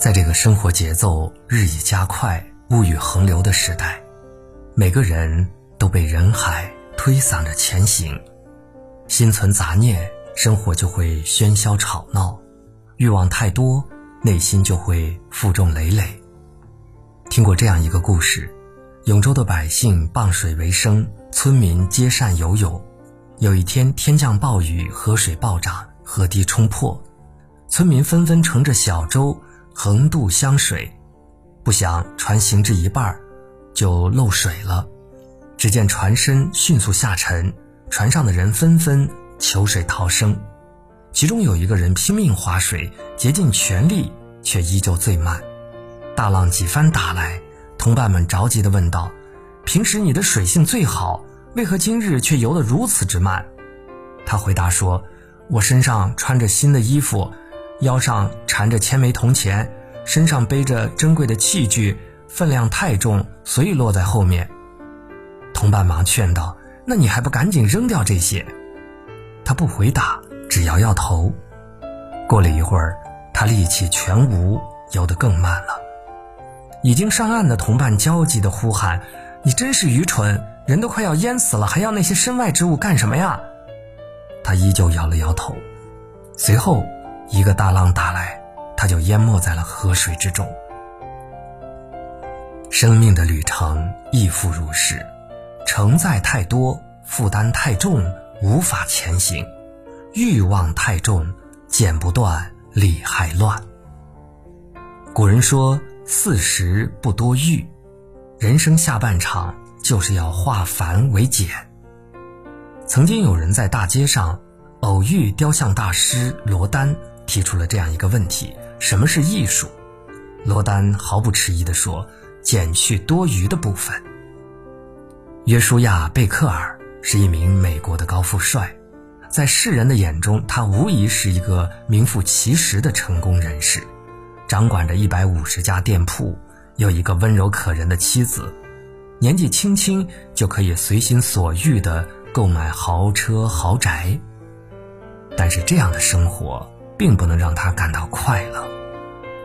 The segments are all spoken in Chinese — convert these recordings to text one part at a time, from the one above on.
在这个生活节奏日益加快、物欲横流的时代，每个人都被人海推搡着前行，心存杂念，生活就会喧嚣吵闹；欲望太多，内心就会负重累累。听过这样一个故事：永州的百姓傍水为生，村民皆善游泳。有一天天降暴雨，河水暴涨，河堤冲破，村民纷纷乘着小舟。横渡湘水，不想船行至一半就漏水了。只见船身迅速下沉，船上的人纷纷求水逃生。其中有一个人拼命划水，竭尽全力，却依旧最慢。大浪几番打来，同伴们着急地问道：“平时你的水性最好，为何今日却游得如此之慢？”他回答说：“我身上穿着新的衣服。”腰上缠着千枚铜钱，身上背着珍贵的器具，分量太重，所以落在后面。同伴忙劝道：“那你还不赶紧扔掉这些？”他不回答，只摇摇头。过了一会儿，他力气全无，游得更慢了。已经上岸的同伴焦急地呼喊：“你真是愚蠢！人都快要淹死了，还要那些身外之物干什么呀？”他依旧摇了摇头。随后。一个大浪打来，他就淹没在了河水之中。生命的旅程亦复如是，承载太多，负担太重，无法前行；欲望太重，剪不断，理还乱。古人说：“四十不多欲。”人生下半场就是要化繁为简。曾经有人在大街上偶遇雕像大师罗丹。提出了这样一个问题：什么是艺术？罗丹毫不迟疑地说：“减去多余的部分。”约书亚·贝克尔是一名美国的高富帅，在世人的眼中，他无疑是一个名副其实的成功人士，掌管着一百五十家店铺，有一个温柔可人的妻子，年纪轻轻就可以随心所欲地购买豪车豪宅。但是这样的生活，并不能让他感到快乐，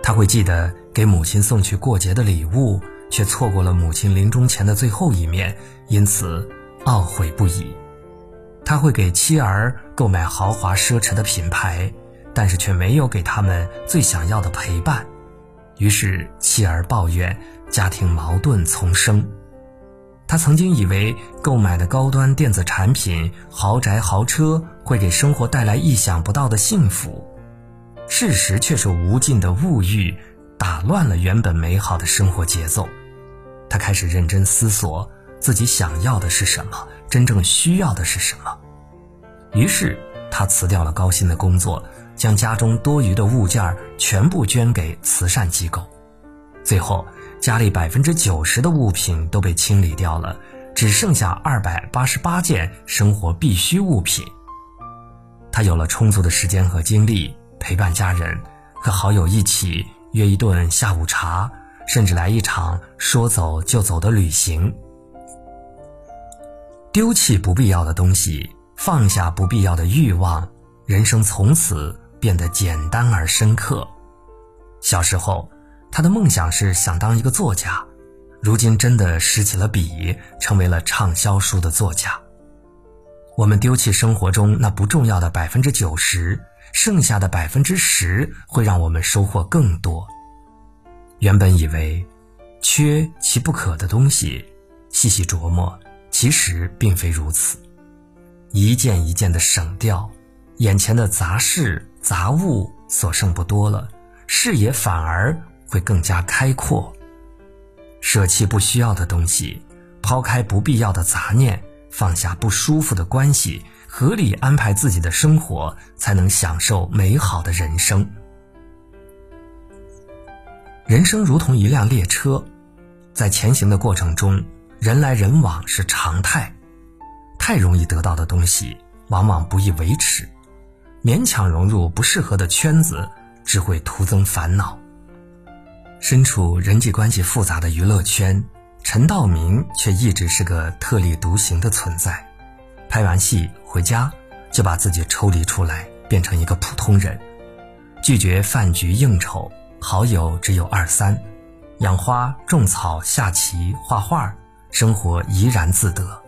他会记得给母亲送去过节的礼物，却错过了母亲临终前的最后一面，因此懊悔不已。他会给妻儿购买豪华奢侈的品牌，但是却没有给他们最想要的陪伴，于是妻儿抱怨，家庭矛盾丛生。他曾经以为购买的高端电子产品、豪宅豪车会给生活带来意想不到的幸福。事实却是无尽的物欲打乱了原本美好的生活节奏，他开始认真思索自己想要的是什么，真正需要的是什么。于是他辞掉了高薪的工作，将家中多余的物件全部捐给慈善机构。最后，家里百分之九十的物品都被清理掉了，只剩下二百八十八件生活必需物品。他有了充足的时间和精力。陪伴家人，和好友一起约一顿下午茶，甚至来一场说走就走的旅行。丢弃不必要的东西，放下不必要的欲望，人生从此变得简单而深刻。小时候，他的梦想是想当一个作家，如今真的拾起了笔，成为了畅销书的作家。我们丢弃生活中那不重要的百分之九十。剩下的百分之十会让我们收获更多。原本以为缺其不可的东西，细细琢磨，其实并非如此。一件一件的省掉，眼前的杂事杂物所剩不多了，视野反而会更加开阔。舍弃不需要的东西，抛开不必要的杂念，放下不舒服的关系。合理安排自己的生活，才能享受美好的人生。人生如同一辆列车，在前行的过程中，人来人往是常态。太容易得到的东西，往往不易维持；勉强融入不适合的圈子，只会徒增烦恼。身处人际关系复杂的娱乐圈，陈道明却一直是个特立独行的存在。拍完戏回家，就把自己抽离出来，变成一个普通人，拒绝饭局应酬，好友只有二三，养花、种草、下棋、画画，生活怡然自得，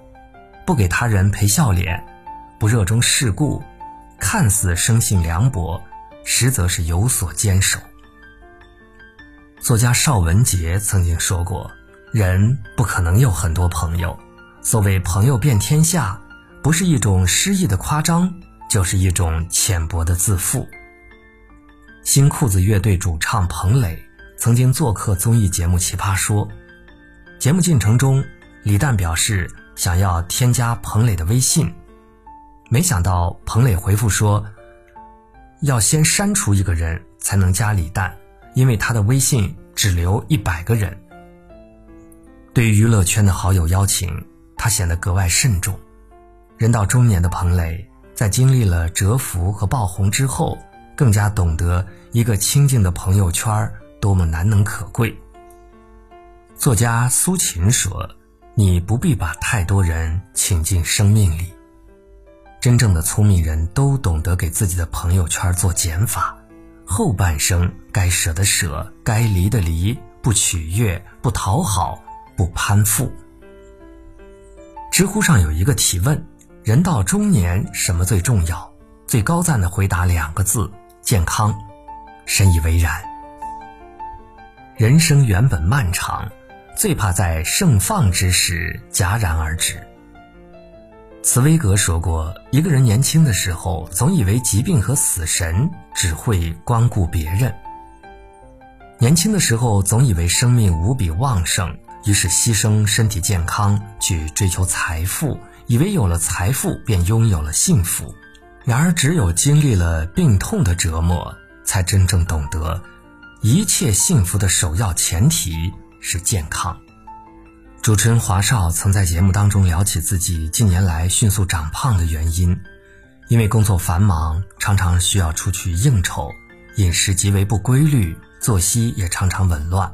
不给他人陪笑脸，不热衷世故，看似生性凉薄，实则是有所坚守。作家邵文杰曾经说过：“人不可能有很多朋友，所谓朋友遍天下，不是一种诗意的夸张，就是一种浅薄的自负。”新裤子乐队主唱彭磊曾经做客综艺节目《奇葩说》，节目进程中，李诞表示想要添加彭磊的微信，没想到彭磊回复说：“要先删除一个人才能加李诞。”因为他的微信只留一百个人，对于娱乐圈的好友邀请，他显得格外慎重。人到中年的彭磊，在经历了蛰伏和爆红之后，更加懂得一个清静的朋友圈多么难能可贵。作家苏秦说：“你不必把太多人请进生命里。真正的聪明人都懂得给自己的朋友圈做减法。”后半生该舍的舍，该离的离，不取悦，不讨好，不攀附。知乎上有一个提问：人到中年什么最重要？最高赞的回答两个字：健康。深以为然。人生原本漫长，最怕在盛放之时戛然而止。茨威格说过：“一个人年轻的时候，总以为疾病和死神只会光顾别人；年轻的时候，总以为生命无比旺盛，于是牺牲身体健康去追求财富，以为有了财富便拥有了幸福。然而，只有经历了病痛的折磨，才真正懂得，一切幸福的首要前提是健康。”主持人华少曾在节目当中聊起自己近年来迅速长胖的原因，因为工作繁忙，常常需要出去应酬，饮食极为不规律，作息也常常紊乱，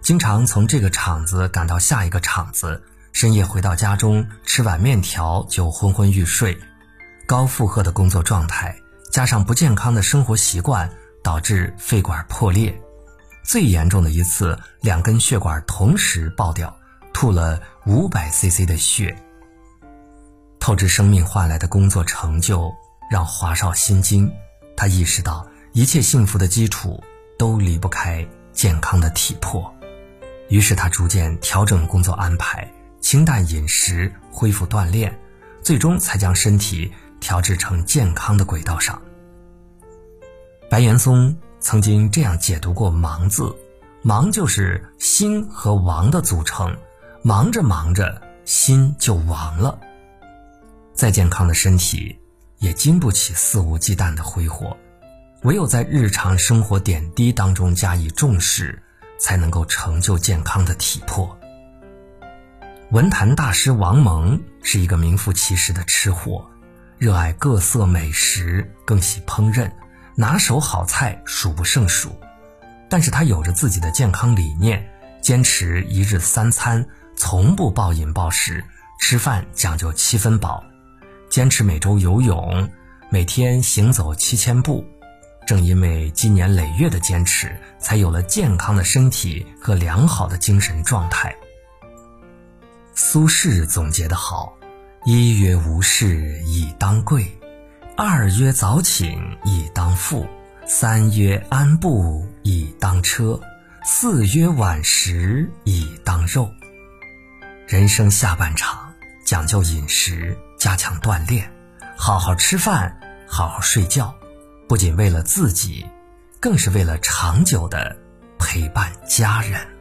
经常从这个场子赶到下一个场子，深夜回到家中吃碗面条就昏昏欲睡，高负荷的工作状态加上不健康的生活习惯，导致肺管破裂，最严重的一次，两根血管同时爆掉。吐了五百 CC 的血，透支生命换来的工作成就让华少心惊。他意识到一切幸福的基础都离不开健康的体魄，于是他逐渐调整工作安排，清淡饮食，恢复锻炼，最终才将身体调制成健康的轨道上。白岩松曾经这样解读过“忙”字：“忙就是心和王的组成。”忙着忙着，心就亡了。再健康的身体，也经不起肆无忌惮的挥霍。唯有在日常生活点滴当中加以重视，才能够成就健康的体魄。文坛大师王蒙是一个名副其实的吃货，热爱各色美食，更喜烹饪，拿手好菜数不胜数。但是他有着自己的健康理念，坚持一日三餐。从不暴饮暴食，吃饭讲究七分饱，坚持每周游泳，每天行走七千步。正因为积年累月的坚持，才有了健康的身体和良好的精神状态。苏轼总结得好：一曰无事以当贵，二曰早寝以当富，三曰安步以当车，四曰晚食以当肉。人生下半场，讲究饮食，加强锻炼，好好吃饭，好好睡觉，不仅为了自己，更是为了长久的陪伴家人。